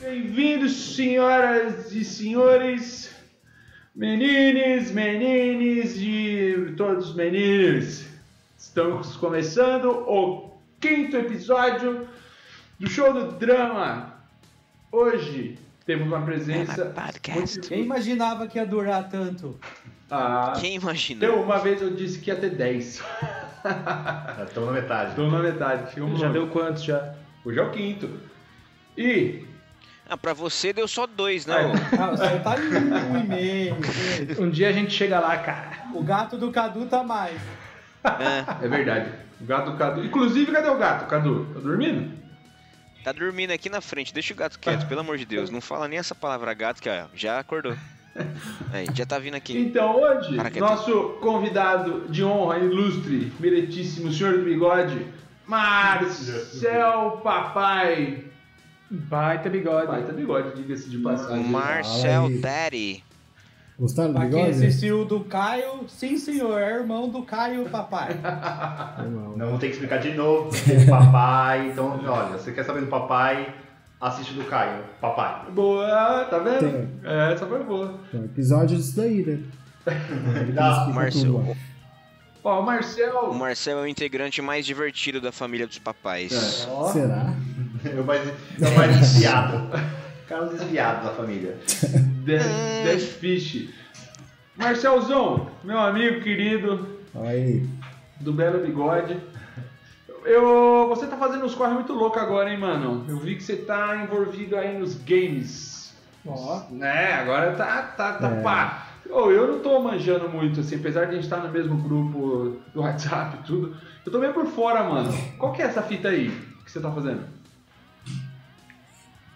Bem-vindos, senhoras e senhores, menines, menines e todos os meninos. Estamos começando o quinto episódio do Show do Drama. Hoje temos uma presença Podcast. muito... Quem imaginava que ia durar tanto? Ah, Quem imaginou? eu, uma vez eu disse que ia ter 10. Estamos na metade. Estou na metade. Chegamos Já no- deu quantos já? Hoje é o quinto. E Ah, pra você deu só dois, É. não? Ah, você tá em um e meio. Um dia a gente chega lá, cara. O gato do Cadu tá mais. É, é verdade. O gato do Cadu. Inclusive, cadê o gato, Cadu? Tá dormindo? Tá dormindo aqui na frente, deixa o gato quieto, pelo amor de Deus. Não fala nem essa palavra gato que ó, já acordou. Aí, já tá vindo aqui. Então, hoje, Para, quieto. nosso convidado de honra, ilustre, meritíssimo senhor do bigode, Marcel Papai. Baita bigode. Baita bigode, diga-se de passagem. Marcel. Daddy. Gostaram do Pra quem bigode? assistiu do Caio, sim senhor, é irmão do Caio papai. Não, Não vou ter que explicar de novo, porque tem papai. Então, olha, você quer saber do papai, assiste do Caio. Papai. Boa, tá vendo? Tem. É, essa foi boa. Tem um episódio disso daí, né? Ele Dá, explica Marcel. tudo lá. Ó, o Marcel. O Marcel é o integrante mais divertido da família dos papais. Ó, Será? É o mais, é o mais desviado. Cara, desviado da família. Death, Death Fish. Marcelzão, meu amigo querido, aí. do Belo Bigode. Eu, você tá fazendo uns corre muito louco agora, hein, mano? Eu vi que você tá envolvido aí nos games. Ó. Né, agora tá, tá, tá É. pá. Ô, eu não tô manjando muito, assim, apesar de a gente estar no mesmo grupo do WhatsApp e tudo. Eu tô meio por fora, mano. Qual que é essa fita aí que você tá fazendo?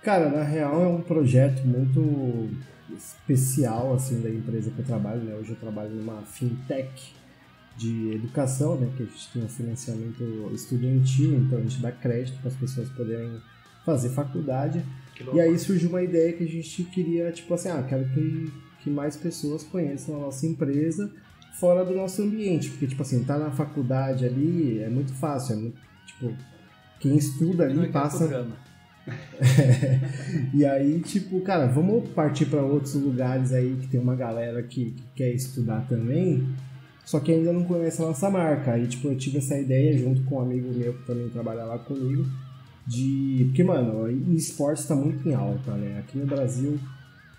Cara, na real é um projeto muito especial, assim, da empresa que eu trabalho, né? Hoje eu trabalho numa fintech de educação, né? Que a gente tem um financiamento estudantil, então a gente dá crédito para as pessoas poderem fazer faculdade. E aí surgiu uma ideia que a gente queria, tipo assim, ah, quero que, que mais pessoas conheçam a nossa empresa fora do nosso ambiente. Porque, tipo assim, tá na faculdade ali é muito fácil, é muito, tipo, quem estuda ali é passa. e aí, tipo, cara, vamos partir para outros lugares aí que tem uma galera que, que quer estudar também, só que ainda não conhece a nossa marca. Aí, tipo, eu tive essa ideia junto com um amigo meu que também trabalha lá comigo, de. Porque, mano, esportes tá muito em alta, né? Aqui no Brasil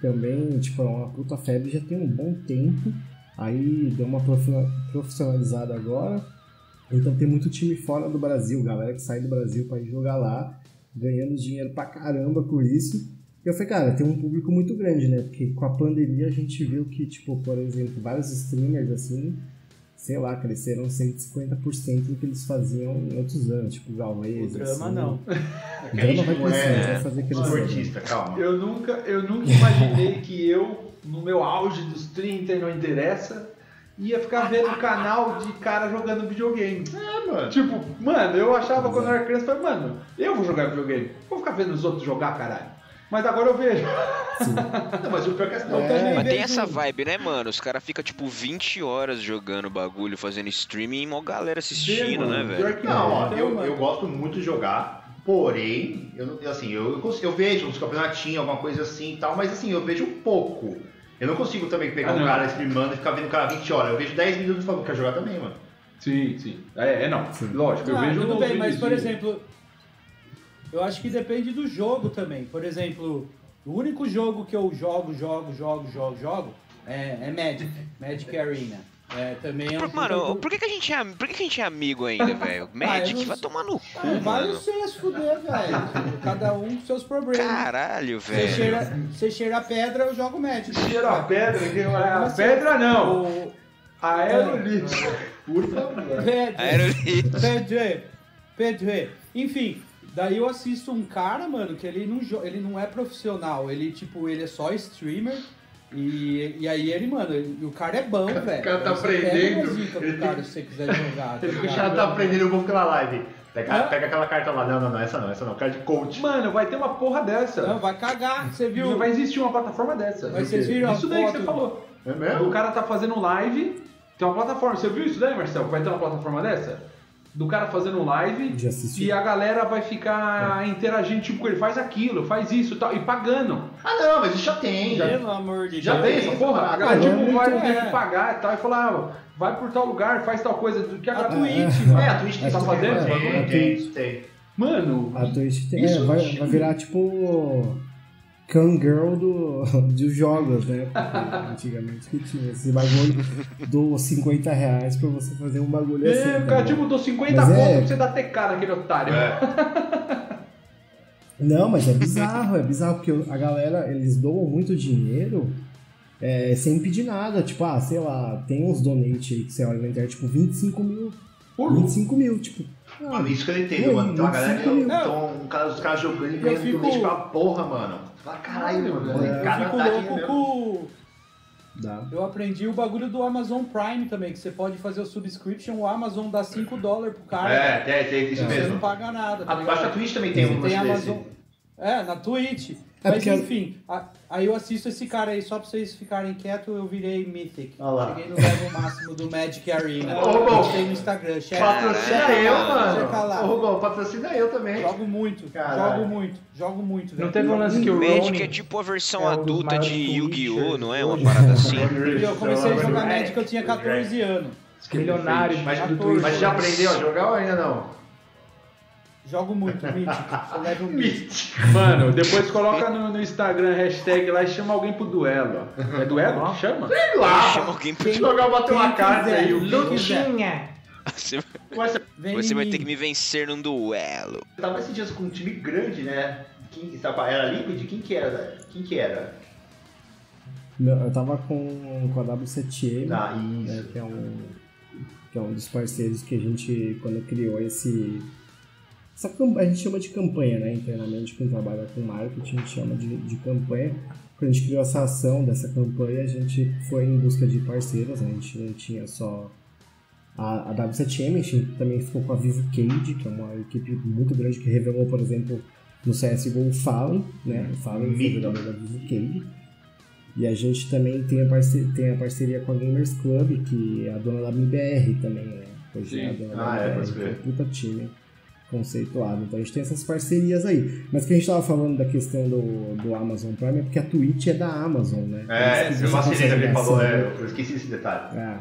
também, tipo, é uma puta febre já tem um bom tempo. Aí deu uma profi- profissionalizada agora. Então tem muito time fora do Brasil, galera que sai do Brasil para ir jogar lá ganhando dinheiro pra caramba com isso. E eu falei, cara, tem um público muito grande, né? Porque com a pandemia a gente viu que, tipo, por exemplo, vários streamers, assim, sei lá, cresceram 150% do que eles faziam em outros anos, tipo, O Galvez. drama assim. não. O drama vai crescer, vai fazer crescer. calma. Eu nunca, eu nunca imaginei que eu, no meu auge dos 30 e não interessa, ia ficar vendo um canal de cara jogando videogame. É, mano. Tipo, mano, eu achava quando eu era criança, falei, mano, eu vou jogar videogame. Vou ficar vendo os outros jogar, caralho. Mas agora eu vejo. Não, mas o pior é que essa não É. também. Mas tem essa vibe, né, mano? Os caras ficam, tipo, 20 horas jogando bagulho, fazendo streaming e mó galera assistindo, Mano, né, pior velho? que Não, ó, Então, eu, mano. eu gosto muito de jogar, porém, eu, não- assim, eu, eu, eu vejo uns campeonatinhos, alguma coisa assim e tal, mas assim, eu vejo pouco. Eu não consigo também pegar Ah, um cara streamando e ficar vendo o cara 20 horas. Eu vejo 10 minutos e falo, quer jogar também, mano. Sim, sim. É, é não. Lógico, eu Ah, vejo tudo bem, mas por exemplo, eu acho que depende do jogo também. Por exemplo, o único jogo que eu jogo, jogo, jogo, jogo, jogo é, é Magic, Magic Arena. É, também é um Por- mano, por que, que a gente é, por que, que a gente é amigo ainda, velho? Magic, não vai tomar no cu, Ah, Vai você se fuder, velho. Cada um com seus problemas. Caralho, Você velho. cheira, você cheira a pedra, eu jogo Magic. Cheira a pedra, que- a Mas pedra não. O- Aerolito. Por favor. Pedro, Aerolito. Pedro, Pedro. Enfim, daí eu assisto um cara, mano, que ele não, ele não é profissional. Ele, tipo, ele é só streamer. E, e aí ele, mano, ele- o cara é bom, velho. cara tá aprendendo, ele cara tem- se você quiser jogar. tá O cara tá aprendendo, eu vou pela live. Pega, Hã? pega aquela carta lá. Não, não, não, essa não, essa não. Carta de coach. Mano, vai ter uma porra dessa. Não, vai cagar. Você viu? Não vai existir uma plataforma dessa. Mas vocês viram Isso daí que foto? você falou. É O mesmo? cara tá fazendo live, tem uma plataforma. Você viu isso daí, Marcelo? Vai ter uma plataforma dessa? Do cara fazendo live e a galera vai ficar interagindo, tipo, ele faz aquilo, faz isso e tal, e pagando. Ah, não, mas isso já tem. Já, Pelo amor de já Deus. tem essa porra? A parada. galera, Ah, tipo, não, vai muito ter é. que pagar e tal, e falar, ah, vai por tal lugar, faz tal coisa. Do que a A Twitch, mano. É, a Twitch tá que fazendo é, tem, Twitch- tem. Mano, A Twitch tem, Isso é, vai, é- vai virar tipo Kangirl do, dos jogos, né? Porque antigamente que tinha esse bagulho dos 50 reais pra você fazer um bagulho assim. é, o tá cara tipo, dou 50 Mas pontos é- pra você dar TK naquele otário. É. Não, mas é bizarro, é bizarro, porque a galera, eles doam muito dinheiro é, sem pedir nada. Tipo, ah, sei lá, tem uns donate aí que você olha na internet, tipo, 25 mil. Por louco. 25 mil, tipo. Mano, isso que eu entendo, mano. Tem uma galera 25 mil. então, um cara, os caras jogando e Eu ganhando fico- donate pra porra, mano. Fala, caralho, mano. Eu Eu Cada fico tadinho louco mesmo. com. dá. Eu aprendi o bagulho do Amazon Prime também, que você pode fazer o subscription, o Amazon dá 5 dólares pro cara. É, tem, tem isso Você não mesmo. paga nada. tá A, que a Twitch também tem um Tem. Amazon. É, na Twitch. É Mas porque- enfim, a- aí eu assisto esse cara aí, só pra vocês ficarem quietos, eu virei Mythic. Lá. Cheguei no level máximo do Magic Arena. Ô, Rubão. No Instagram, checa. Patrocina eu, mano. lá. Ô, Rubão, patrocina eu também. Jogo muito, Caralho. jogo muito, jogo muito, velho. Não teve um lance que o Magic Ronin... é tipo a versão é um dos adulta maiores de Yu-Gi-Oh!, não é? Uma parada assim. E eu comecei a jogar Magic, eu tinha 14 anos. Milionário Mas, do 14. Twitch. mas já aprendeu a jogar ou ainda não? Jogo muito, mítico. Sou level mítico. Mano, depois coloca no, no Instagram hashtag lá e chama alguém pro duelo. ó. É duelo que chama? Sei lá. Chama alguém pra Quem- Jogar, bater uma quiser, aí. Lutinha! Você, Você Vem você vai ter que me vencer num duelo. tava esses dias com um time grande, né? Quem, tava- era Liquid? Quem que era? Quem que era? Não, eu tava com, com a W7M, Ah, né, que, é um, que é um dos parceiros que a gente, quando criou esse. Essa, a gente chama de campanha, né? Internamente, quem trabalha com marketing, a gente chama de, de campanha. Quando a gente criou essa ação dessa campanha, a gente foi em busca de parceiros, né? a gente não tinha só a, a W7M, a gente também ficou com a Vivo Cage, que é uma equipe muito grande que revelou, por exemplo, no CSGO o Fallen, né? O Fallen foi Mito. jogador da Vivo Cage. E a gente também tem a, parceria, tem a parceria com a Gamers Club, que é a dona da MBR também, né? Hoje é a Sim. dona Ah, da é, MBR, é crer. um puta time conceituado. Então a gente tem essas parcerias aí. Mas que a gente tava falando da questão do, do Amazon Prime é porque a Twitch é da Amazon, né? É, eu você ele dar falou, é, eu esqueci esse detalhe. É.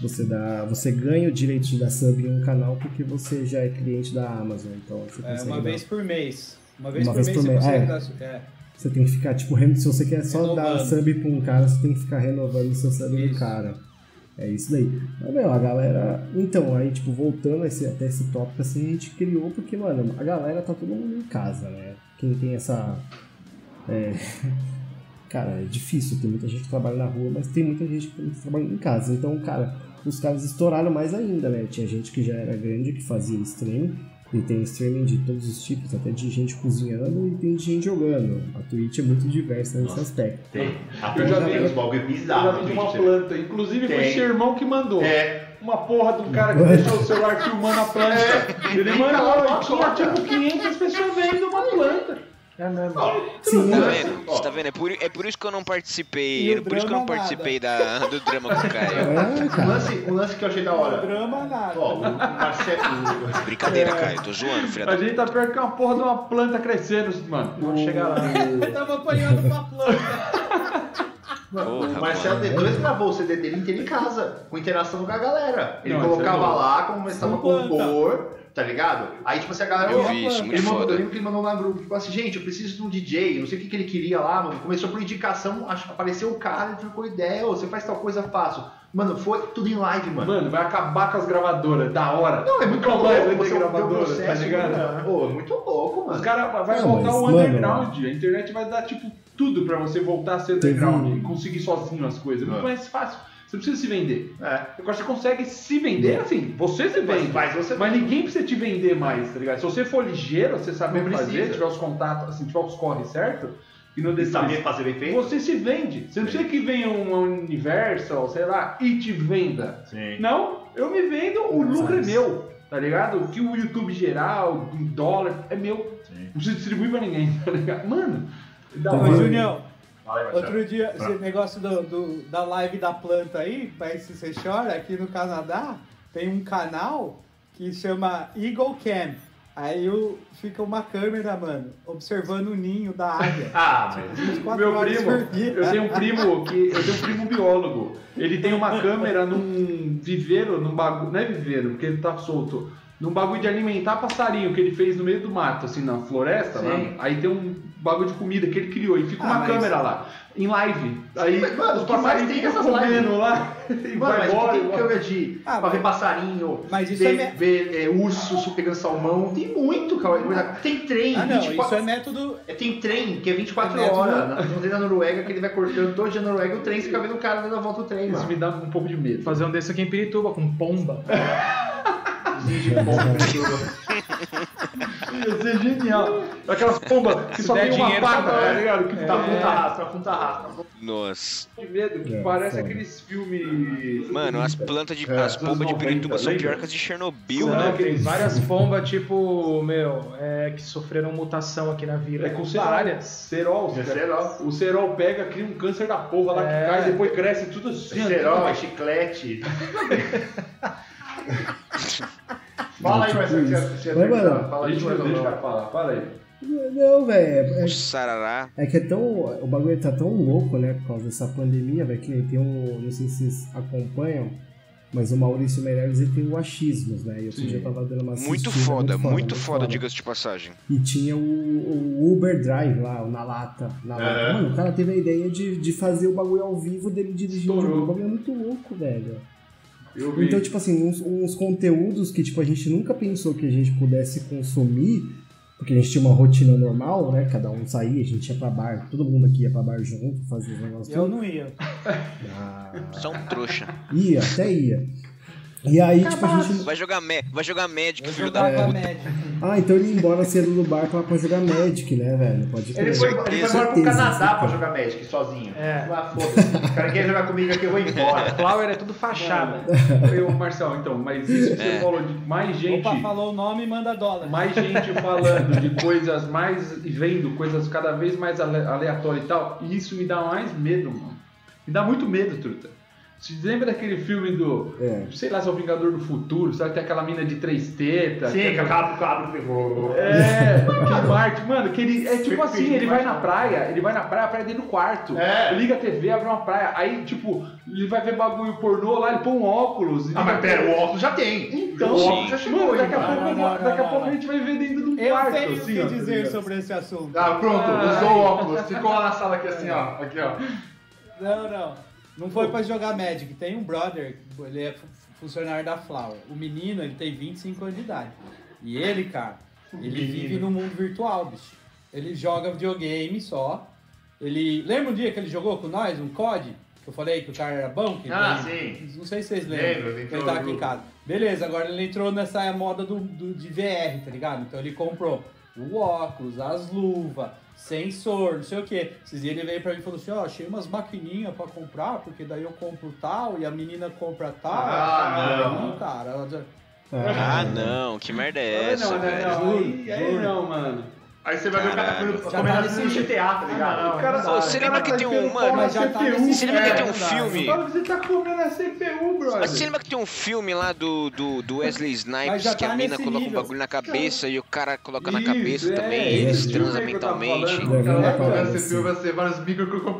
Você, dá, você ganha o direito de dar sub em um canal porque você já é cliente da Amazon. Então você É, uma dar- vez por mês. Uma vez Uma por vez mês por você mês, consegue é. dar. É. Você tem que ficar, tipo, se você quer só dar Renovando. sub pra um cara, você tem que ficar renovando seu sub do Isso. cara. É isso daí. Mas, meu, a galera. Então, aí, tipo, voltando esse, até esse tópico, assim, a gente criou porque, mano, a galera tá todo mundo em casa, né? Quem tem essa. É... Cara, é difícil, tem muita gente que trabalha na rua, mas tem muita gente que trabalha em casa. Então, cara, os caras estouraram mais ainda, né? Tinha gente que já era grande que fazia streaming, e tem streaming de todos os tipos, até de gente cozinhando e tem de gente jogando. A Twitch é muito diversa nesse Nossa. aspecto. Tem. A Eu Twitch já tem vi- uns bagulho Eu já bizarros. vi uma planta. Inclusive foi Tem. seu irmão que mandou. É, Uma porra de um cara que deixou o celular filmando a planta. Ele mandou e tinha tipo 500 pessoas vendo uma planta. É mesmo. Sim, Tá Ó. vendo? Você tá vendo? É por, é por isso que eu não participei. E o É por isso que eu não participei da, do drama com o Caio. É, um cara. lance, um lance que eu achei da hora. Drama nada. Ó, o Marcelo. Brincadeira, Caio. Tô zoando, filha A da gente tá pior que uma porra de uma planta crescendo, mano. Vamos chegar lá. Eu tava apanhando uma planta. porra, O Marcelo mano. D2 gravou o CD dele inteiro em casa, com interação com a galera. Ele Não, é colocava lá, começava Com com planta. cor, tá ligado? Aí, tipo assim, a galera. Eu vi isso, ele muito mandou, foda. eu lembro que ele mandou lá no grupo, tipo assim, gente, eu preciso de um DJ, não sei o que, que ele queria lá, mano. Começou por indicação, acho, apareceu o cara, ele trocou ideia, ô, você faz tal coisa, faço. Mano, foi tudo em live, mano. Mano, vai acabar com as gravadoras, da hora. Não, é muito Nunca louco, mais vai ter você vê o gravadora, tá processo, ligado? mano. Pô, muito louco, Os mano. caras vai Não, voltar o mano, underground. A internet vai dar, tipo, tudo pra você voltar a ser Teve underground um- e conseguir sozinho as coisas. É muito É. mais fácil. Você não precisa se vender. É. Agora você consegue se vender assim. Você se Mas, vende. mas você Mas ninguém precisa te vender mais, tá ligado? Se você for ligeiro, você saber Não fazer, precisa. tiver os contatos, assim, tiver os corre certo, e não deixar. saber fazer bem feito. Você se vende. Você não precisa que venha uma Universal, sei lá, e te venda. Sim. Não, eu me vendo, o lucro é meu, tá ligado? O que o YouTube geral, em dólar, é meu. Não preciso distribuir pra ninguém, tá ligado? Mano, da Tá Ô, hora. vendo? Junião, Outro dia, esse negócio do, do- da live da planta aí, pra se você chora, aqui no Canadá, tem um canal que chama Eagle Cam. Aí o- fica uma câmera, mano, observando o ninho da águia. Ah, mas 24 Meu primo, eu tenho um primo que eu tenho um primo biólogo. Ele tem uma câmera num viveiro, num bagulho, não é viveiro, porque ele tá solto. Num bagulho de alimentar passarinho que ele fez no meio do mato, assim, na floresta, Sim. lá. Aí tem um bagulho de comida que ele criou e fica Ah, uma mas- câmera lá, em live. Aí Mas, mano, os passarinhos tem ficam comendo lá e Mano, vai mas embora. tem câmera de Ah, pra ver passarinho, Mas isso ver, é me- ver é, urso pegando salmão, tem muito, cara. Tem trem, Ah, não, 24 isso é método. É, Tem trem, que é 24 É método- horas. Na- Não tem na Noruega que ele vai cortando todo dia na Noruega o trem, você fica vendo o cara dando a volta do trem, Isso mano. me dá um pouco de medo. Fazer um desse aqui em Pirituba, com pomba. Ia ser genial. Aquelas pombas que Se só tem uma dinheiro, pata, tá tá ligado? Que Tá tá ponta rasta, tá ponta rasta. Nossa. de medo, que É, parece aqueles filmes. Mano, as plantas de. É, as pombas de 90, Pirituba são pior que as de Chernobyl, Não, né? Tem várias pombas, tipo, meu, é, que sofreram mutação aqui na vila. É com várias. Cerol. É cerol. O cerol pega, cria um câncer da porra lá É. que cai, depois cresce tudo assim. Cerol, é chiclete. Fala aí, Tipo Marcelo. você- Mas, mano, Fala aí, gente não deixa o Marcelo. falar. Fala aí. Não, velho. É, O sarará. é que é tão. O bagulho tá tão louco, né? Por causa dessa pandemia, velho. Que nem tem um. Não sei se vocês acompanham. Mas o Maurício Meirelles ele tem o achismos, né? E eu já tava dando uma Muito foda, muito foda, muito diga-se de passagem. E tinha o, o Uber Drive lá, o na lata. Na lata. É. Mano, o cara teve a ideia de, de fazer o bagulho ao vivo dele dirigindo. O bagulho é muito louco, velho. Então, tipo assim, uns, uns conteúdos que tipo, a gente nunca pensou que a gente pudesse consumir, porque a gente tinha uma rotina normal, né? Cada um saía, a gente ia pra bar, todo mundo aqui ia pra bar junto, fazia os negócios. Eu tudo. não ia. Ah, Só um trouxa. ia, até ia. E aí, tipo, a gente. Vai jogar, ma vai jogar Magic, filho da puta. médico. Ah, então ele ia embora cedo do bar pra, pra jogar Magic, né, velho? Pode crer. Ele foi, ele foi embora pro Canadá pra jogar Magic sozinho. É. Ah, foda-se. O cara quer jogar comigo aqui, eu vou embora. Flower é tudo fachada. Eu, Marcel, então, mas isso que você É. falou de mais gente. Opa, falou o nome e manda dólar. mais gente falando de coisas mais. e vendo coisas cada vez mais ale- aleatórias e tal, e isso me dá mais medo, mano. Me dá muito medo, truta. Você lembra daquele filme do. É. Sei lá, se é o Vingador do Futuro, sabe? Tem aquela mina de três tetas. Sim, que que acaba com o cabra ferrou. É, que Marte, mano, que ele. É tipo assim, ele vai na praia, ele vai na praia, a praia dentro do quarto. É. Liga a TV, abre uma praia. Aí, tipo, ele vai ver bagulho pornô lá, ele põe um óculos. Ah, mas pera, o óculos já tem. Então, o óculos já chegou. mano, daqui a pouco. Não, não, daqui a não, pouco a gente vai ver dentro de um Eu quarto. tenho o assim, que ó, dizer tá ligado? sobre esse assunto. Ah, pronto, Ah, usou o óculos. Ficou lá na sala aqui assim, ó. Aqui, ó. Não, não. Não foi pra jogar Magic. Tem um brother, ele é fu- funcionário da Flower. O menino, ele tem 25 anos de idade. E ele, cara, ele Menino. vive no mundo virtual, bicho. Ele joga videogame só. Ele. Lembra um dia que ele jogou com nós, um COD? Que eu falei que o cara era bom? Que Ah, ele- sim. Não sei se vocês Lembro, lembram. entrou ele tá no aqui em casa. Beleza, agora ele entrou nessa moda do, do- de VR, tá ligado? Então ele comprou o óculos, as luvas, sensor, não sei o que. Esses dias ele veio pra mim e falou assim, ó, achei umas maquininhas pra comprar, porque daí eu compro tal e a menina compra tal. Ah, não. Aí, cara, Ah, não, que merda é Ah, essa, não, velho? não, não, aí, Juro, aí não, mano. Aí você vai ver o cara comendo tá assim no GTA, tá ligado? O cara- não. Você lembra que tá tem um, mano, Mas já tá CPU, Você lembra que é, tem um filme? Você tá comendo a CPU, brother. Você lembra que tem um filme lá do, do, do Wesley Mas Snipes que a tá mina coloca um bagulho na cabeça e o cara coloca na Isso, cabeça é, também, esse eles transam mentalmente. Ela na vai parada, pegar assim. vai ser vários micro com o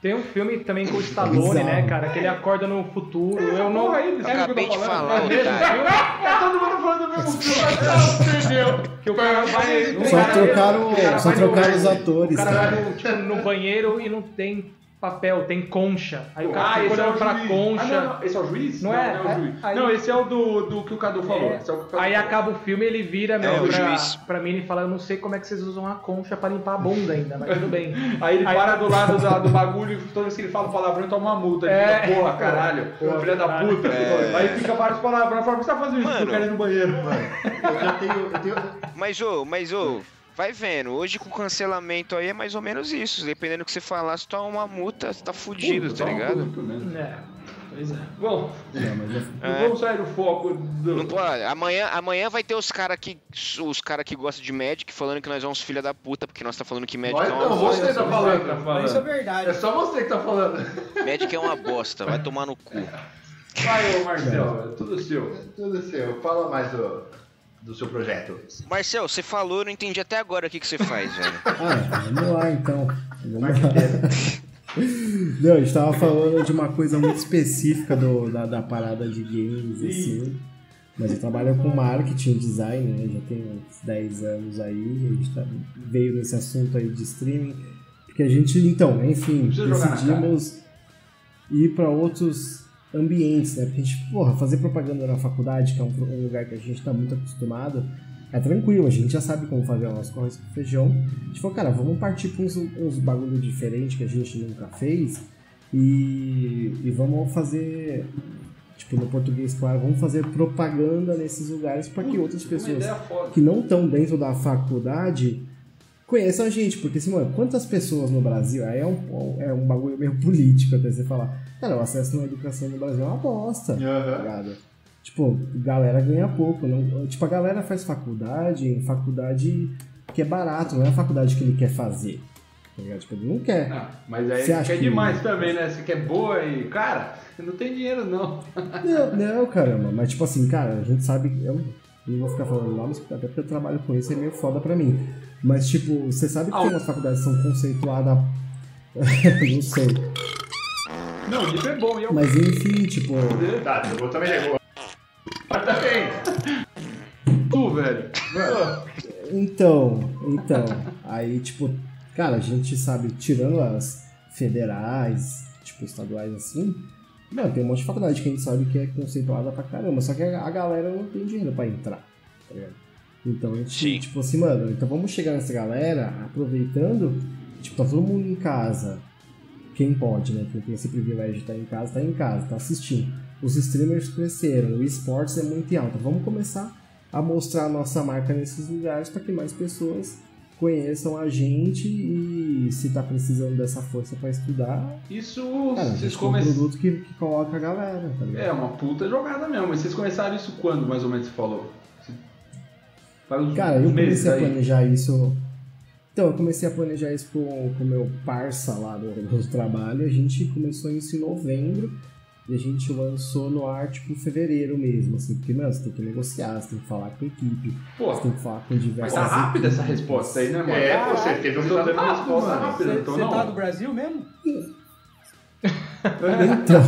Tem um filme também com o Stallone, né, cara? Que ele acorda no futuro. Eu não. Porra aí, desse filme Acabei que eu de tô falando. falar, É. É todo mundo falando do mesmo filme. Entendeu? Que o cara vai. Só trocaram, só os atores, O cara vai tipo, no banheiro e não tem papel, tem concha. Aí o cara Ah, esse é olhando o pra juiz. concha. Ah, não, não, esse é o juiz? Não é? Não, é o juiz. Aí- Não, esse é o do, do que o Cadu falou. É. É o o Aí falou. acaba o filme ele vira É, o pra, juiz. pra mim e fala, eu não sei como é que vocês usam a concha pra limpar a bunda ainda, mas tudo bem. Aí ele Aí- para do lado da- do bagulho e toda vez que ele fala palavrão, ele toma uma multa. Ele É. fica, porra, caralho, Porra, filha da puta. É. Aí fica vários palavrões. Fala, por que você tá fazendo isso? Mano. Eu quero ir no banheiro. Eu já tenho. Eu tenho... Mas, ô, mas, ô, vai vendo. Hoje com cancelamento aí é mais ou menos isso. Dependendo do que você falar, se toma uma multa, você tá fudido, tá ligado? Puto, né? É. Pois é. Bom, eu- não vamos sair do foco do. Não amanhã, amanhã vai ter os caras que, os cara que gostam de Magic falando que nós somos filha da puta, porque nós tá falando que Magic é uma não, bosta. você tá falando. Tá Mas isso é falando. verdade. É só você que tá falando. Magic é uma bosta, vai tomar no cu. Vai, ô Marcel, é tudo seu. Tudo seu. Fala mais do, do seu projeto. Marcel, você falou, eu não entendi até agora o que, que você faz, velho. Ah, vamos lá então. Vamos lá. Não, a gente tava falando de uma coisa muito específica do, da, da parada de games, assim. Mas eu trabalho com marketing design, né? Já tem uns 10 anos aí. A gente tá, veio nesse assunto aí de streaming. Porque a gente, então, enfim, decidimos ir para outros ambientes, né? Porque a gente, porra, fazer propaganda na faculdade, que é um, um lugar que a gente tá muito acostumado, é tranquilo, a gente já sabe como fazer o nosso arroz com feijão. A gente falou, cara, vamos partir pra uns, uns bagulho diferente que a gente nunca fez e, e vamos fazer, tipo, no português, claro, vamos fazer propaganda nesses lugares para que outras pessoas que não estão dentro da faculdade conheçam a gente. Porque, assim, mano, quantas pessoas no Brasil. Aí é um, é um bagulho meio político até você falar. Cara, o acesso na educação no Brasil é uma bosta. Tá Aham. ligado? Tipo, galera ganha pouco. Não, tipo, a galera faz faculdade em faculdade que é barato, não é a faculdade que ele quer fazer. Tá ligado? Tipo, ele não quer. Ah, mas aí Você acha quer que- demais também, né? Você quer boa e. Cara, não tem dinheiro não. Não, não, caramba. Mas, tipo assim, cara, a gente sabe. Eu não vou ficar falando nomes, até porque eu trabalho com isso, é meio foda pra mim. Mas, tipo, você sabe que Ah, tem umas faculdades que são conceituadas. não sei. Não, o livro é bom eu. Mas, enfim, tipo. Tá, eu vou também negou. Mas também. Tu, velho. Então, então. Aí, tipo, cara, a gente sabe, tirando as federais, tipo, estaduais assim. Mano, tem um monte de faculdade que a gente sabe que é conceituada pra caramba. Só que a, a galera não tem dinheiro pra entrar, tá ligado? Então a gente, Sim. tipo assim, mano, então vamos chegar nessa galera aproveitando, tipo, tá todo mundo em casa. Quem pode, né? Quem tem esse privilégio de estar em casa, tá em casa, tá assistindo. Os streamers cresceram, o esportes é muito em alta. Vamos começar a mostrar a nossa marca nesses lugares para que mais pessoas conheçam a gente e se tá precisando dessa força para estudar, Isso cara, vocês gente tem um começaram. produto que, que coloca a galera, tá ligado? É uma puta jogada mesmo. Mas vocês começaram isso quando, mais ou menos, você falou? Faz uns Cara, eu meses comecei a aí. planejar isso. Então, eu comecei a planejar isso com o meu parça lá do, do trabalho. A gente começou isso em novembro e a gente lançou no ar, tipo, em fevereiro mesmo, assim, porque, mano, você tem que negociar, você tem que falar com a equipe, Pô, você tem que falar com mas diversas tá rápida essa resposta aí, né, mano? É, pô, você teve Eu um resultado resposta rápida, Você então você não. tá no Brasil mesmo? Então,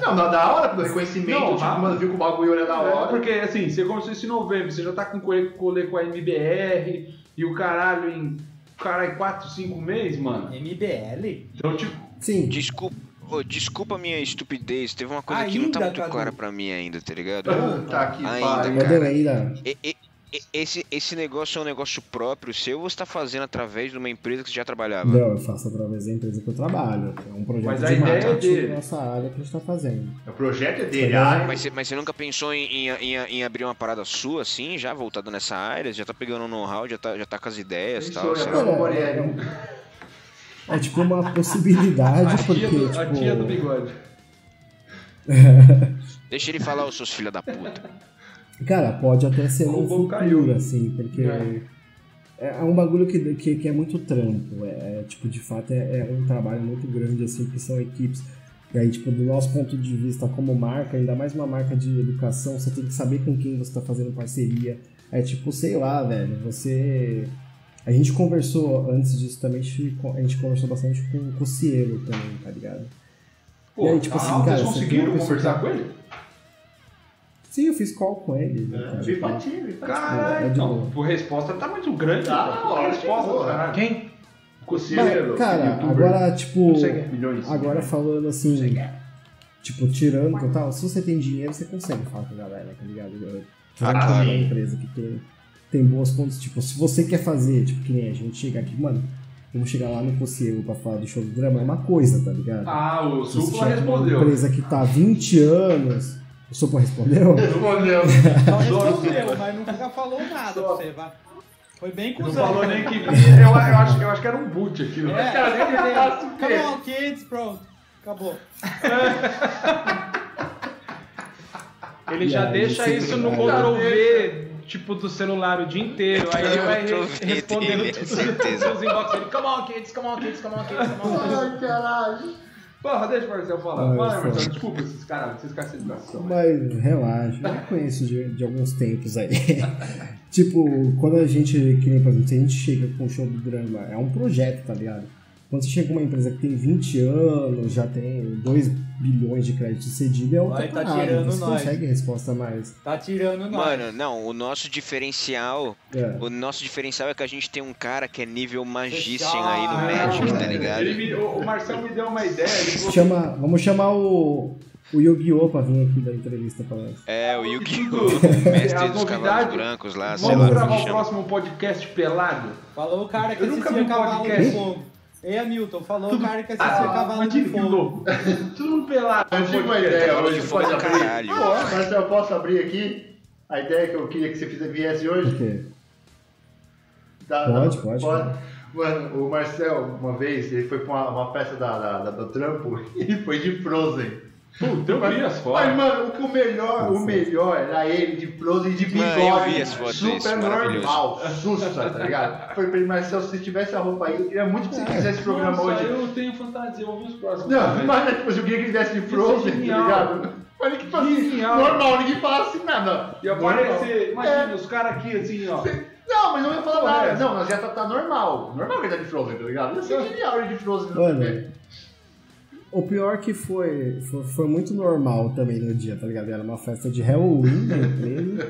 Não, não, da hora, do reconhecimento, Não, tipo, mano, viu que o bagulho era da É, hora. porque assim, você começou isso em novembro, você já tá com colê, com a MBR e o caralho em. Caralho, 4, 5 meses, mano. MBL? Então, tipo, sim, Desculpa, ô, desculpa a minha estupidez, teve uma coisa que não tá Ainda, muito Cadu. clara pra mim ainda, tá ligado? Puta que Ainda, pariu. Cadê ainda? E- e- Esse, esse negócio é um negócio próprio seu ou você tá fazendo através de uma empresa que você já trabalhava? Não, eu faço através da empresa que eu trabalho. É um projeto Mas a de ideia é dele. da nossa área que a gente tá fazendo. O projeto é dele, ah, Mas você, mas você nunca pensou em, em, em- em abrir uma parada sua, assim, já voltado nessa área? Já tá pegando um know-how, já tá, já tá com as ideias e tal? tá com- É, é, é tipo uma possibilidade, a porque, do, tipo... a tia do bigode. Deixa ele falar, os seus filha da puta. Cara, pode até ser bom futuro, caiu. assim, porque É. é, é um bagulho que, que, que é muito trampo. É, é, tipo, de fato, é, é um trabalho muito grande, assim, porque são equipes. E aí, tipo, do nosso ponto de vista como marca, ainda mais uma marca de educação, você tem que saber com quem você tá fazendo parceria. É tipo, sei lá, velho, você. A gente conversou antes disso também, a gente, conversou bastante com o Cocielo também, tá ligado? Pô, E aí, tipo assim, cara, vocês você conseguiram conversar com ele? Sim, eu fiz call com ele. né, cara? Caralho, é de então, a resposta tá muito grande. Tá, pô. a resposta, caralho. Quem? Coceiro, Mas, cara, youtuber, agora, tipo. quantos milhões. Agora falando assim, tipo, tirando total, se você tem dinheiro, você consegue falar com a galera, tá ligado? Eu- Ah, claro. uma empresa que tem, tem boas pontos, tipo, se você quer fazer, tipo, que nem a gente chega aqui, mano, vamos chegar lá no Conselho pra falar do show do drama, é uma coisa, tá ligado? Ah, o Supla respondeu. empresa que tá há 20 anos, o Supla respondeu? Respondeu. Não respondeu, mas nunca falou nada pra você, vai. Foi bem Não cuzão. falou nem que. Eu, eu, acho, eu acho que era um boot aquilo. É, Cara, nem falasse o Come quê? on, kids, pronto. Acabou. Ele E já deixa isso no Ctrl V, tipo, do celular o dia inteiro. Aí ele vai respondendo certeza. os inbox. Ele, come on, kids, come on, kids, come on, kids, come on. kids." Ai, caralho. Porra, deixa o Marcel falar. Fala, é Marcel, foda. desculpa esses caras, esses educação. Mas relaxa, eu conheço de, de alguns tempos aí. tipo, quando a gente, que nem, por exemplo, se a gente chega com o show do drama, é um projeto, tá ligado? Quando você chega com uma empresa que tem 20 anos, já tem 2 bilhões de crédito cedido, é outra Aí tá parada. tirando Você nós. consegue resposta mais. Tá tirando nós. Mano, não, o nosso diferencial. É. O nosso diferencial é que a gente tem um cara que é nível Magician Fechado. aí no Magic, tá ligado? Me- o, o Marcel me deu uma ideia, falou Chama, vamos chamar o, o Yu-Gi-Oh! pra vir aqui dar entrevista pra nós. É, o Yu-Gi-Oh! O mestre dos cavalos novidades. brancos lá, sei Vamos lá gravar como o próximo podcast pelado? Falou o cara que Eu nunca vi um Cavalo podcast. Ei, Hamilton, falou o cara que assistia Ah, Cavalo de Fogo. Tudo pelado. Eu tive uma ideia Cavalo hoje, fogo pode abrir. caralho. Mas eu posso abrir aqui a ideia que eu queria que você fizesse- viesse hoje? Por quê? Dá- Pode, pode, Mano, o Marcel, uma vez, ele foi pra uma, uma festa da, da, da- do trampo e foi de Frozen. Puta, eu vi as Mas, fotos. mano, o que o melhor, o melhor era ele de Frozen de Mano, bigode. eu vi as fotos, super isso, normal, sussa, tá ligado? Foi pra ele, Marcel, se você tivesse a roupa aí, eu queria muito que você fizesse esse programa hoje. eu tenho fantasia, eu vou ver os próximos. Não, também. mas tipo, eu queria que ele desse de Frozen, tá ligado? Mas ninguém fala assim, normal, ninguém fala assim nada. E aparecer, imagina, os caras aqui assim, ó. Não, mas não ia falar nada. é. Não, nós já tá, tá normal. Normal que ele tá de Frozen, tá ligado? Ia ser genial ele de Frozen no Mano, TV. O pior que foi, foi, foi muito normal também no dia, tá ligado? Era uma festa de Halloween na empresa.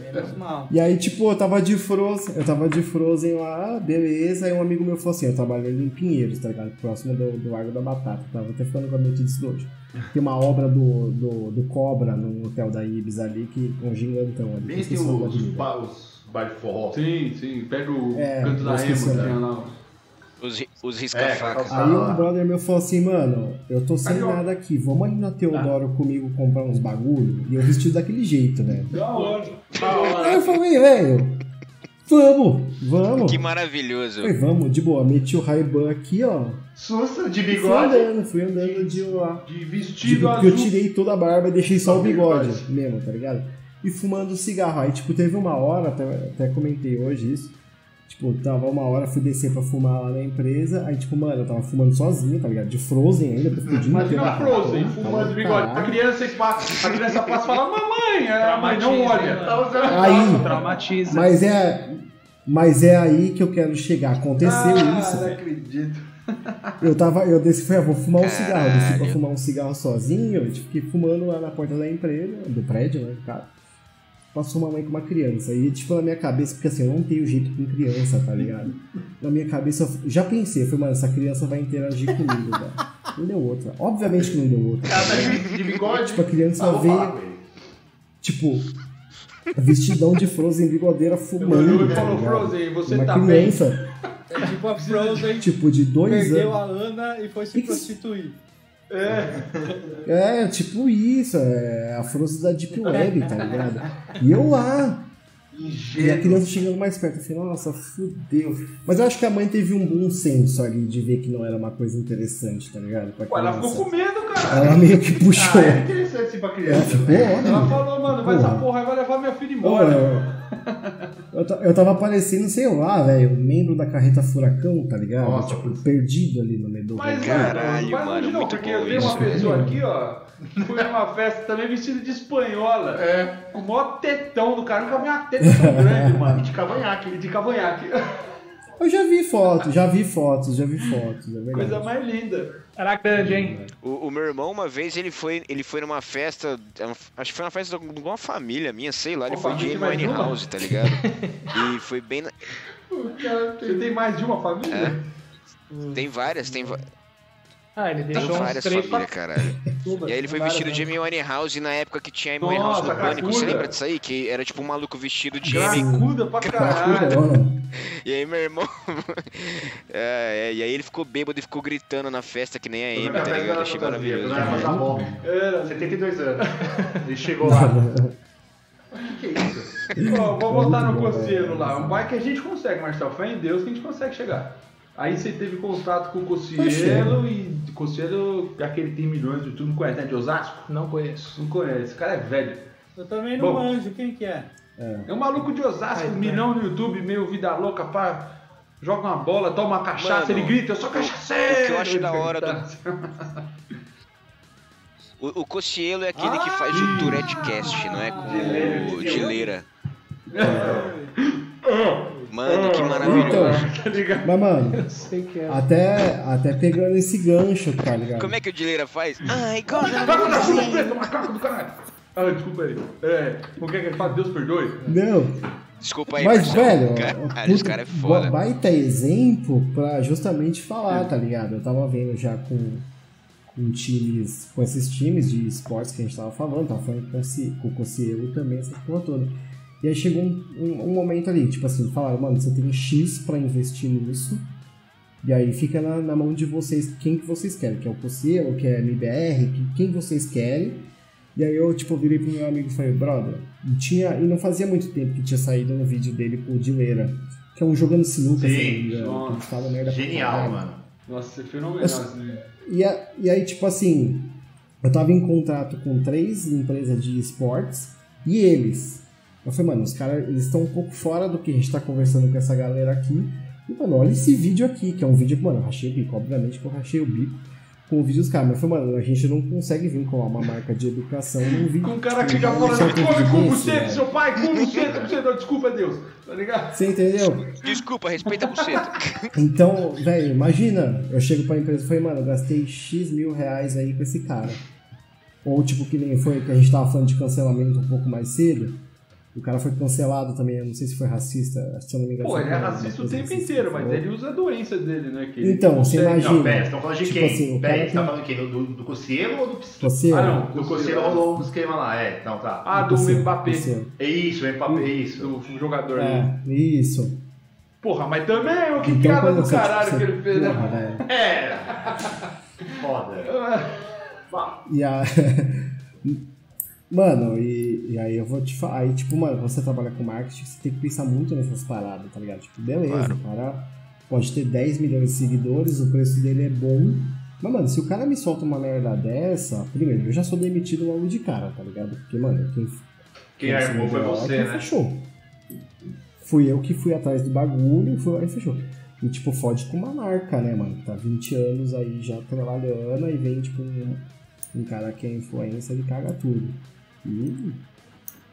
Menos mal. E aí, tipo, eu tava de Frozen, eu tava de Frozen lá, beleza, aí um amigo meu falou assim, eu trabalho ali em Pinheiros, tá ligado? Próximo do, do Largo da Batata, tava até falando com a minha disso hoje. Tem uma obra do, do, do Cobra no hotel da Ibis ali, que um gigantão ali. Bem esqueci tem o nome os, os, os bar de forró. Sim, sim, pega o É, canto da eu esqueci emo, o tem lá. Os, ri- os É, risca-faca. calça- Aí um brother meu falou assim, mano, eu tô sem nada aqui, vamos ali na Teodoro comigo comprar uns bagulho? E eu vestido daquele jeito, velho. Da hora. Aí eu falei, velho, vamos, vamos. Que maravilhoso. Falei, vamos, de boa, meti o Ray-Ban aqui, ó. Sussa, de Fui bigode. andando, fui andando de lá. De vestido porque eu azul. tirei toda a barba e deixei só o bigode Bigode. mesmo, tá ligado? E fumando cigarro. Aí, tipo, teve uma hora, até, até comentei hoje isso. Tipo, tava uma hora, fui descer pra fumar lá na empresa. Aí, tipo, mano, eu tava fumando sozinho, tá ligado? De Frozen ainda, porque inteiro Imagina Frozen, fumando de bigode. A criança passa, a criança passa e fala, mamãe, a mãe não olha. né, usando Aí, Traumatiza. mas é, mas é aí que eu quero chegar. Aconteceu Ah, isso. não acredito. Eu tava, eu desci, falei, ah, vou fumar um cigarro. Eu Desci pra fumar um cigarro sozinho, eu fiquei fumando lá na porta da empresa, do prédio, né, cara. Passou uma mãe com uma criança. E, tipo, na minha cabeça, porque assim, eu não tenho jeito com criança, tá ligado? Na minha cabeça, eu já pensei, eu falei, mano, essa criança vai interagir comigo, velho. Não deu outra. Obviamente que não deu outra. Ela tá de, de bigode. Tipo, a criança Ah, vou veio, falar tipo, vestidão de Frozen bigodeira fumando, Ele tá falou? Frozen, você Uma tá bem. criança, É tipo a Frozen tipo, de dois perdeu anos. a Ana e foi se prostituir. É, tipo isso, é a Frozen da Deep Web, tá ligado? E eu lá, e a criança chegando mais perto, eu falei, nossa, fudeu. Mas eu acho que a mãe teve um bom senso ali de ver que não era uma coisa interessante, tá ligado? Pra Pô, ela ficou com medo, cara. Ela meio que puxou. Ah, é interessante assim pra Ela criança. ficou né? Ela ótimo. falou, mano, vai essa Porra. vai levar minha filha Pô, embora. Eu, eu tava parecendo, sei lá, velho, um membro da carreta furacão, tá ligado? Nossa, tipo, putz. perdido ali no meio do Mas. Caralho, mano, mano, não, muito porque eu vi uma pessoa aqui, ó, que foi numa festa também vestida de espanhola. É, Com o maior tetão do cara, nunca vi uma teta tão grande, mano. de cavanhaque. E de cavanhaque. Eu já vi fotos, já vi fotos, já vi fotos, é. Coisa mais linda. Era grande, hein? O, o meu irmão, uma vez, ele foi, ele foi numa festa. Acho que foi uma festa de alguma família minha, sei lá. Ele Ó, foi de Amy? House, tá ligado? E foi bem. na- Você tem mais de uma família? É. Tem várias, tem, va- Ah, ele tem deixou uns várias três famílias, pra... caralho. E aí ele foi vestido de Amy Winehouse na época que tinha Amy Winehouse no Pânico. Você lembra disso aí? Que era tipo um maluco vestido de Amy. Gracuda pra caralho. Mano, E aí meu irmão. é, é, e aí ele ficou bêbado e ficou gritando na festa que nem a Amy, tá ligado? Achei maravilhoso. Era demais. passar bom. Era. 72 anos. Ele chegou lá. O que, que é isso? Ó, vou voltar no bom, Coceiro lá. Um pai que a gente consegue, Marcelo. Fé em Deus que a gente consegue chegar. Aí você teve contato com o Coceiro e Coceiro, aquele tem milhões de tudo, não conhece, né? De Osasco? Não conheço. Não conhece. Esse cara é velho. Eu também não Bom. manjo, quem que é? É um maluco de Osasco, um milhão no YouTube, meio vida louca, pá. Joga uma bola, toma uma cachaça, Mano, ele grita, eu sou cachaceiro! o que eu acho da hora do-. O, o Cocielo é aquele que faz Ah! o Tourette Cast, não é com o Dileira. Mano, que maravilhoso. Tá ligado? Mas, mano, Sei que é. até, até pegando esse gancho, tá ligado? Como é que o Dileira faz? Ai, chuva preta, macaco do caralho! Ah, desculpa aí. É, como que é que ele fala? Deus perdoe? Não, Desculpa aí, mas, Marcelo. velho, Caralho, esse cara é foda. baita exemplo pra justamente falar, tá ligado? Eu tava vendo já com, com times, com esses times de esportes que a gente tava falando, tava falando com, o Ci- com o Cocielo também, essa porra toda. E aí chegou um, um, um momento ali, tipo assim, falaram, mano, você tem X pra investir nisso, e aí fica na, na mão de vocês quem que vocês querem, que é o Cocielo, que é MBR, que, quem vocês querem. E aí eu, tipo, virei pro meu amigo e falei, brother, e tinha, e não fazia muito tempo que tinha saído no vídeo dele com o Dileira, que é um jogando sinuca, Sim, se não me engano, nossa. que fala merda Genial, mano. Nossa, é fenomenal esse vídeo. E, a- e aí, tipo assim, eu tava em contrato com três empresas de esportes e eles. Eu falei, mano, os caras eles estão um pouco fora do que a gente tá conversando com essa galera aqui. E, mano, olha esse vídeo aqui, que é um vídeo que, mano, eu rachei o bico. Obviamente que eu rachei o bico com o vídeo dos caras. Mas eu falei, mano, a gente não consegue vincular uma marca de educação num vídeo. Com um cara que fica de falando, certo come com você, velho. seu pai, com você, com você, não, desculpa Deus, tá ligado? Você entendeu? Desculpa, respeita a buceta. Então, velho, imagina, eu chego pra empresa e falei, mano, eu gastei X mil reais aí com esse cara. Ou tipo, que nem foi que a gente tava falando de cancelamento um pouco mais cedo. O cara foi cancelado também, eu não sei se foi racista, se eu não me engano. Pô, ele é racista o tempo assim, inteiro, que mas ele usa a doença dele, né? Que Então, você imagina. Não, pera, estão falando de Tipo quem? assim, o pera, você tá que- falando de quem? Do, do, do Cossielo ou do? Você, Ah, não, Do do Cossielo rolou um esquema lá, é, então tá. Ah, do Você, Mbappé. É isso, o Mbappé, é isso. do jogador né? É, isso. Porra, mas também, o que Então, piada do você- caralho você- que ele fez, Porra, né? velho. É! Foda. E a... Mano, e, e aí eu vou te falar. Aí, tipo, mano, você trabalha com marketing, você tem que pensar muito nessas paradas, tá ligado? Tipo, beleza, o cara pode ter 10 milhões de seguidores, o preço dele é bom. Mas, mano, se o cara me solta uma merda dessa, primeiro, eu já sou demitido logo de cara, tá ligado? Porque, mano, quem, Quem armou foi você, né? Fechou. Fui eu que fui atrás do bagulho e fui lá e fechou. E, tipo, fode com uma marca, né, mano? Tá 20 anos aí já trabalhando e vem, tipo, um, um cara que é influência, ele caga tudo. E.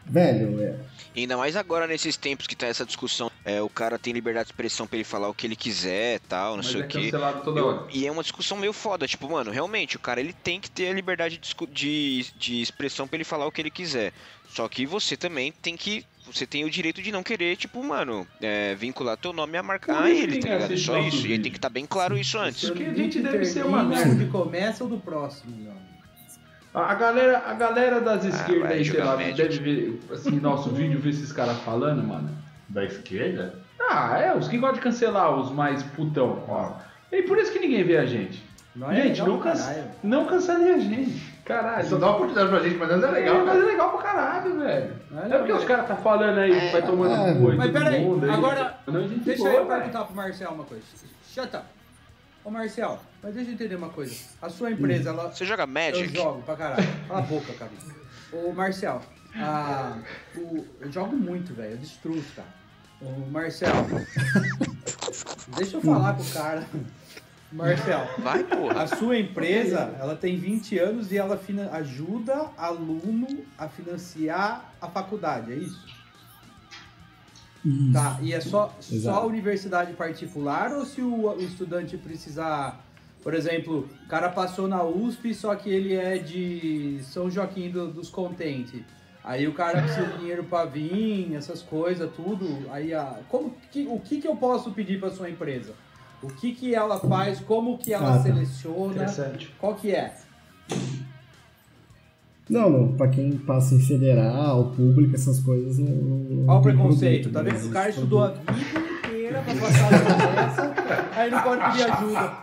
Velho, é. Ainda mais agora nesses tempos que tá essa discussão. É, o cara tem liberdade de expressão pra ele falar o que ele quiser tal, não Mas sei é o quê. cancelado toda Eu- e é uma discussão meio foda, tipo, mano, realmente, o cara ele tem que ter a liberdade de, de, de expressão pra ele falar o que ele quiser. Só que você também tem que. Você tem o direito de não querer, tipo, mano, é, vincular teu nome a marcar Por a isso ele, que tá ligado? Só isso. E aí tem que estar bem claro isso antes. Porque a Seu gente deve ser uma merda. onde começa ou do próximo, meu amigo? A galera, a galera das esquerdas Ah, aí, sei lá, deve ver assim, nosso vídeo, ver esses caras falando, mano. Da esquerda? Ah, é, os que gostam de cancelar os mais putão. Ó. E por isso que ninguém vê a gente. Não gente, legal não, can... não cancelem a gente. Caralho. Só dá uma oportunidade pra gente, mas não é legal, mas é legal pra caralho, velho. Não É porque os caras tá falando aí, vai tomando é, cu aí Mas todo pera aí, mundo. agora, Não, a gente Deixa boa, eu perguntar pro Marcel uma coisa. Shut up. Ô Marcel, mas deixa eu entender uma coisa. A sua empresa, ela. Você joga Eu Magic? jogo pra caralho. Cala a boca, cara. Ô Marcel, a, o- eu jogo muito, velho. Eu destruo, cara. Ô Marcel. deixa eu falar com o cara. Marcel, Vai, porra. a sua empresa, ela tem 20 anos e ela ajuda aluno a financiar a faculdade, é isso? Isso. Tá, e é só, só Exato. universidade particular ou se o, o estudante precisar, por exemplo, o cara passou na USP, só que ele é de São Joaquim do- dos Contentes. Aí o cara precisa de dinheiro pra vir, essas coisas, tudo. Aí a, como, que, o que, que eu posso pedir pra sua empresa? O que, que ela faz? Como que ela Ah, tá. seleciona? Interessante. Qual que é? Não, não, pra quem passa em federal, público, essas coisas. Não, não Olha o preconceito, tá vendo? O cara estudou a vida inteira pra passar nessa, aí não pode pedir ajuda.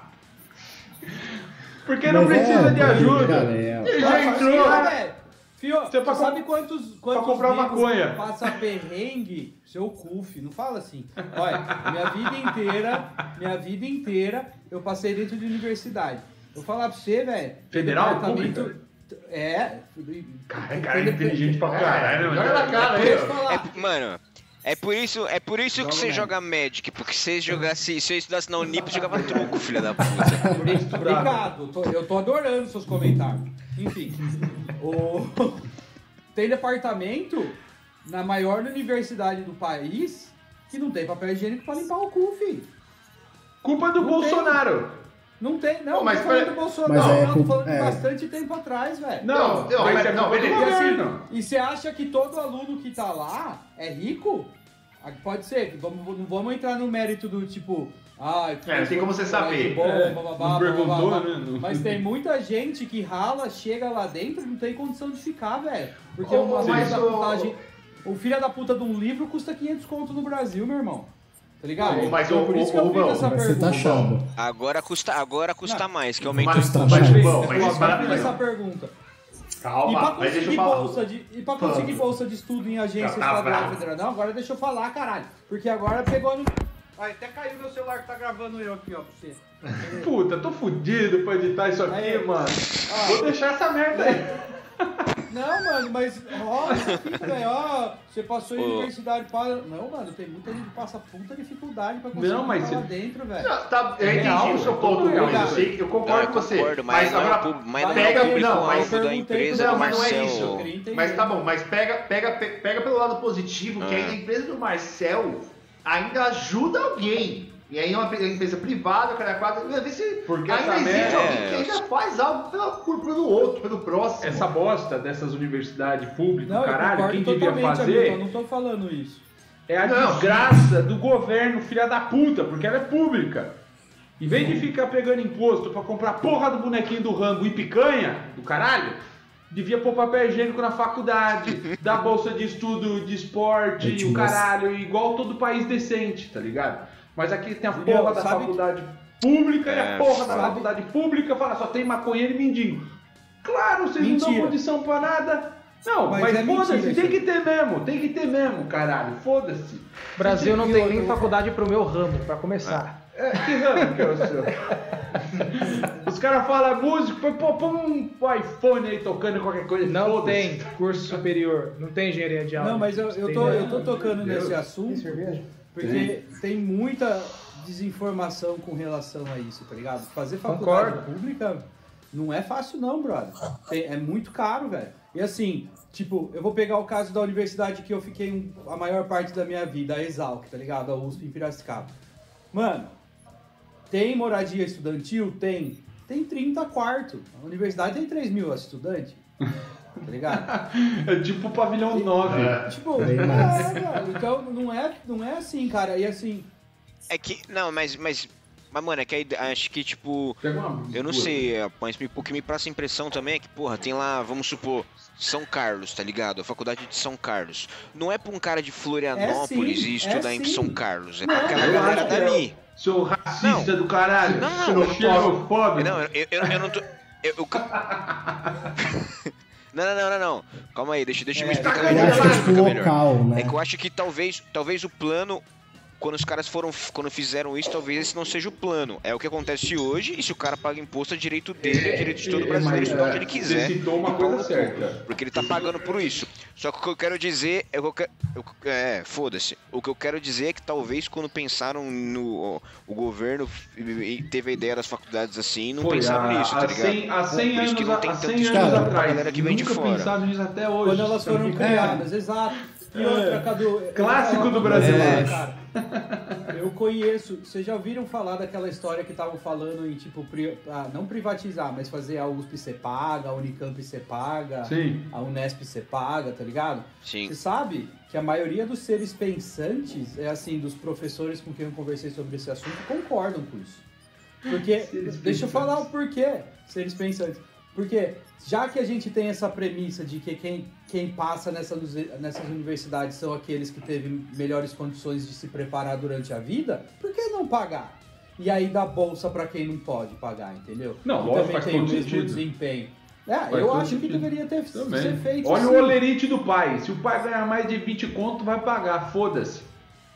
Porque não Mas é, precisa de porque, ajuda. Cara, é, Ele já entrou. Ah, velho. Fio, Você pra sabe quantos, quantos comprar negros maconha. passa perrengue? Seu cu, fi, não fala assim. Olha, minha vida inteira, minha vida inteira, eu passei dentro de universidade. Vou falar pra você, velho. Federal, departamento- pública? É. Cara, cara é inteligente pra caralho, Joga na mano. cara falar. É, mano, é por isso, é por isso que você joga Magic, porque se você jogasse, se eu estudasse na Unip, eu jogava truco, filha da puta. Obrigado, tô- eu tô adorando seus comentários. Enfim, o... tem departamento na maior universidade do país que não tem papel higiênico pra limpar o cu, filho. Culpa do Não Bolsonaro. Não tem, não, Pô, mas não tô falando do Bolsonaro, Mas não, é não, tô falando de é. bastante tempo atrás, velho. Não, Não, não, mas é não, beleza. E, assim, governo. e você acha que todo aluno que tá lá é rico? Ah, Pode ser, vamos, não vamos entrar no mérito do tipo. Ah, É, tem como você saber. Bom, É, bababá, não perguntou, bababá. né? Não- Mas tem muita gente que rala, chega lá dentro e não tem condição de ficar, velho. Porque Ô, uma filha da putagem. O filho da puta de um livro custa 500 conto no Brasil, meu irmão. Tá ligado? Não, mas Então, o- por isso o- que eu fiz essa Vai ser pergunta. taxado. Agora custa, agora custa mais, que Mas, aumentou Custa o mas. Rubão, mas Eu isso fiz para- essa pergunta. E Calma, pra mas deixa eu conseguir, falar. bolsa de, e pra conseguir bolsa de estudo em agência tá estadual bravo. federal, não, agora deixa eu falar, caralho. Porque agora pegou no. Ai, até caiu meu celular que tá gravando eu aqui, ó, pra você. Puta, tô fudido pra editar isso aqui, Aí. mano. Ah. Vou deixar essa merda aí. Não, mano, mas isso aqui, velho, ó, você passou em Ô. universidade para. Não, mano, tem muita gente que passa puta dificuldade pra conseguir Não, mas ficar lá dentro, velho. Não, tá, eu É entendi real, o seu ponto. Luiz. Eu, sei, eu concordo Não, eu com você. concordo, mas não é o mas não é o pega, público- não, mas, da perguntei empresa pro não, mas não é isso. Eu queria entender. Mas tá bom, mas pega, pega, pe- pega pelo lado positivo, que Ah. a empresa do Marcel ainda ajuda alguém. E aí é uma empresa- privada, cara, quadra, vê se Porque ainda existe merda- alguém que ainda faz algo pelo, por- pelo outro, pelo próximo. Essa bosta dessas universidades públicas, Não, caralho, quem devia fazer amigo, eu não tô falando isso. é a Não. desgraça do governo, filha da puta, porque ela é pública. Em vez de ficar pegando imposto pra comprar porra do bonequinho do Rambo e picanha, do caralho, devia pôr papel higiênico na faculdade, dar bolsa de estudo de esporte o caralho, igual todo país decente, tá ligado? Mas aqui tem a porra da faculdade pública e a É, porra da sabe? faculdade pública fala só tem maconheiro e mendigo. Claro, vocês não Mentira. dão condição pra nada. Não, Mas mas, é foda-se, tem que ter mesmo, tem que ter mesmo, caralho, foda-se. Brasil não tem nem faculdade pro meu ramo, pra começar. É, que ramo que é o seu? Os caras falam músico, pô, põe um iPhone aí tocando qualquer coisa. Não tem curso superior, não tem engenharia de áudio. Não, mas eu, eu, Tem tô, eu tô tocando Deus. nesse Tem assunto cerveja? Porque tem muita desinformação com relação a isso, tá ligado? Fazer faculdade Concordo. pública não é fácil não, brother. Tem- é muito caro, velho. E assim, tipo, eu vou pegar o caso da universidade que eu fiquei um- a maior parte da minha vida, a Exalc, tá ligado? A USP em Piracicaba. Mano, tem moradia estudantil? Tem. Tem 30 quartos. A universidade tem 3 mil estudantes. Tá ligado? É tipo o pavilhão 9. É. Tipo, é, mais. velho. Então não é, não é assim, cara. E assim, É que, não, mas, mas, mas mano, é que a ide- acho que, tipo, eu não sei, é, mas o que me passa a impressão também é que, porra, tem lá, vamos supor, São Carlos, tá ligado? A faculdade de São Carlos. Não é pra um cara de Florianópolis É sim, ir estudar é em sim. São Carlos, é Não, pra aquela eu galera acho que é. dali. Seu racista do caralho. Não, não, Seu xenofóbico. Não, eu, eu, eu não tô. Eu, eu- Não, não, não, não, não. Calma aí, deixa, deixa eu me É, explicar Eu melhor. acho que é deixa eu me explicar melhor. local, né? É que eu acho que talvez, talvez o plano, quando os caras foram, quando fizeram isso, talvez esse não seja o plano. É o que acontece hoje, e se o cara paga imposto, é direito dele, é direito de todo É, brasileiro estudar é, onde ele quiser. Você citou uma E pau coisa certa. Porque ele tá pagando por isso. Só que o que eu quero dizer é. o que eu É, foda-se. O que eu quero dizer é que talvez quando pensaram no. O governo teve a ideia das faculdades assim, não Foi, pensaram há, nisso, tá há ligado? 100, há 100 Por isso que anos, não tem tanto 100 estudo anos atrás. galera que vem de fora. pensado nisso até hoje. quando elas foram É. criadas, exato. E outra, Cadu. Clássico do brasileiro. É, cara. Eu conheço. Vocês já ouviram falar daquela história que estavam falando em, tipo, pri- ah, não privatizar, mas fazer a USP ser paga, a Unicamp ser paga, Sim. a Unesp ser paga, tá ligado? Sim. Você sabe que a maioria dos seres pensantes, é assim, dos professores com quem eu conversei sobre esse assunto, concordam com isso. Porque, deixa eu falar o porquê, seres pensantes. Porque, já que a gente tem essa premissa de que quem, quem passa nessa, nessas universidades são aqueles que teve melhores condições de se preparar durante a vida, por que não pagar? E aí dá bolsa pra quem não pode pagar, entendeu? Não, lógico, também tem o mesmo sentido. desempenho. É, Faz eu acho que deveria ter Também. ser feito Olha assim. o olerite do pai. Se o pai ganhar mais de 20 conto, vai pagar. Foda-se.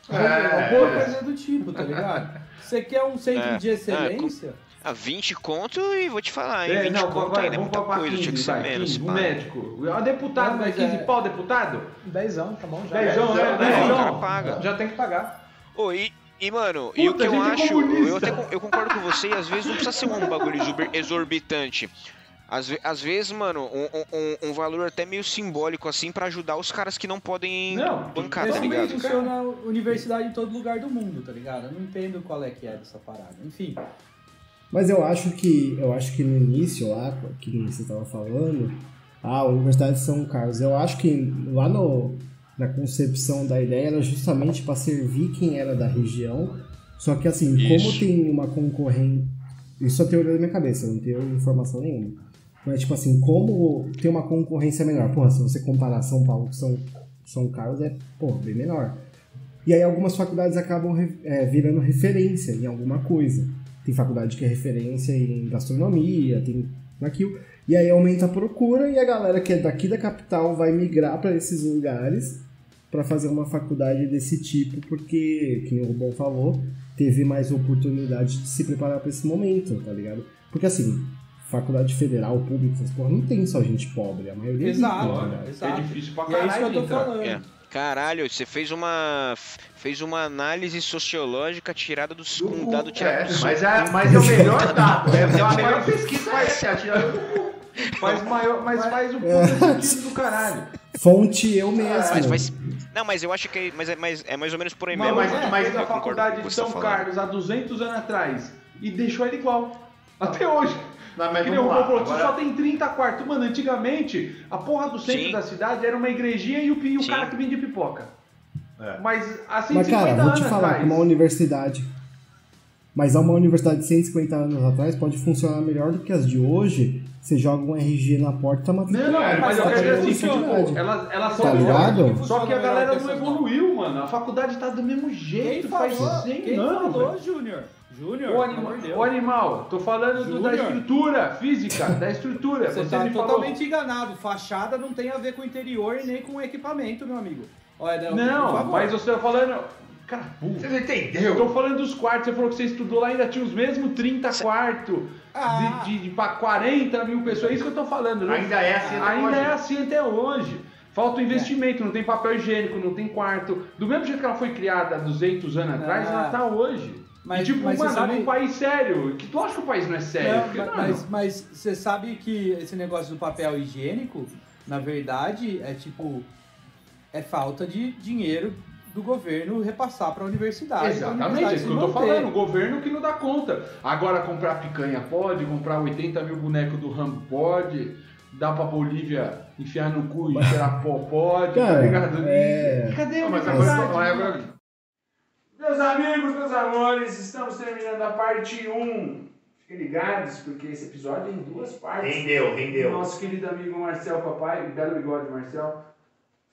Alguma É. coisa do tipo, tá ligado? Você quer um centro É, de excelência? A 20 conto e vou te falar, hein? É, 20 não, conto vai, ainda é muita coisa, tinha que 15, ser vai, menos. 15, o pá. médico. O deputado, Não, é mas 15 é- pau, deputado? Dezão, tá bom já. Dezão, é, né? É, o dezão. cara paga. Já tem que pagar. Ô, e, e, mano, e o Puta, que eu acho, comunista. eu até eu concordo com você, e às vezes não precisa ser um bagulho exorbi- exorbitante. Às, às vezes, mano, um, um- um valor até meio simbólico, assim, pra ajudar os caras que não podem Não, bancar, tá ligado? funciona universidade em todo lugar do mundo, tá ligado? Eu não entendo qual é que é dessa parada. Enfim, Mas eu acho que eu acho que no início lá, que você estava falando, a Universidade de São Carlos, eu acho que lá no, na concepção da ideia era justamente para servir quem era da região. Só que assim, como tem uma concorrente. Isso é teoria da minha cabeça, eu não tenho informação nenhuma. Mas tipo assim, como tem uma concorrência menor? Porra, se você comparar São Paulo com São, São Carlos, é pô, bem menor. E aí algumas faculdades acabam é, virando referência em alguma coisa. Tem faculdade que é referência em gastronomia, tem naquilo. E aí aumenta a procura e a galera que é daqui da capital vai migrar para esses lugares para fazer uma faculdade desse tipo, porque, que nem o Rubão falou, teve mais oportunidade de se preparar para esse momento, tá ligado? Porque assim, faculdade federal, pública, essas porra, não tem só gente pobre, a maioria é rica, Exato. tá ligado? Exato. É difícil pra e é isso que caralho eu tô entrar. falando. É. Caralho, você fez uma fez uma análise sociológica tirada do, cu, dado tirado É, do mas é, mas é o melhor dado. É, é a melhor pesquisa essa, é a tirada do cu. Faz maior, mas faz o É. puta sentido do caralho. Fonte eu mesmo. Mas faz. Não, mas eu acho que é, mas é, mais, é mais ou menos por aí Mas, mesmo. mas, mas- mas mas faculdade de São tá. Carlos há 200 anos atrás e deixou ele igual. Até hoje. Não, mas Que nem o vamos lá. Rubão falou, Agora, só tem 30 quartos. Mano, antigamente, a porra do centro Sim. da cidade era uma igrejinha e o, pi- o cara que vendia pipoca. É. Mas assim, Mas, cara, 50 vou te anos falar atrás. que uma universidade. Mas uma universidade de 150 anos atrás pode funcionar melhor do que as de hoje. Você joga um RG na porta e tá Não, não, mas mas eu tá quero dizer assim, tipo, elas, Tá são ligado? boas, Só que a galera não evoluiu, mano. A faculdade tá do mesmo Quem jeito, falou? faz 100 Quem anos. falou. Júnior? Júnior, pelo anima- ô, animal, tô falando do- da estrutura física, da estrutura. Você Você, tá me falou. totalmente enganado. Fachada não tem a ver com o interior e nem com o equipamento, meu amigo. Olha, Não, favor. mas você tá falando. Cara, burro. Você não Eu entendeu? tô falando dos quartos, você falou que você estudou lá, ainda tinha os mesmos 30 quartos Ah. de, de, de pra 40 mil pessoas. É isso que eu tô falando. não- Ainda é assim até Ainda hoje. é assim até hoje. Falta o investimento, não tem papel higiênico, não tem quarto. Do mesmo jeito que ela foi criada há 200 anos atrás, Ah. ela tá hoje. Mas- e tipo, mas você mano, sabe- num país sério. Que tu acha que o país não é sério? Não, Porque, ma- mano, mas, mas você sabe que esse negócio do papel higiênico, na verdade, é tipo. É falta de dinheiro do governo repassar para a universidade. Exatamente, é universidade isso que eu tô manter. falando. O governo que não dá conta. Agora comprar picanha pode, comprar 80 mil bonecos do Rambo pode, dar pra Bolívia enfiar no cu e cheirar pó pode, tá ligado? é- Cadê a Não, mas agora- Meus amigos, meus amores, estamos terminando a parte 1. Fiquem ligados, porque esse episódio é em duas partes. Rendeu, rendeu. Nosso querido amigo Marcel Papai, belo bigode Marcel.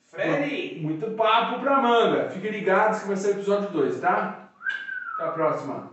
Freddy! Muito papo pra manga. Fiquem ligados que vai ser o episódio 2, tá? Até a próxima.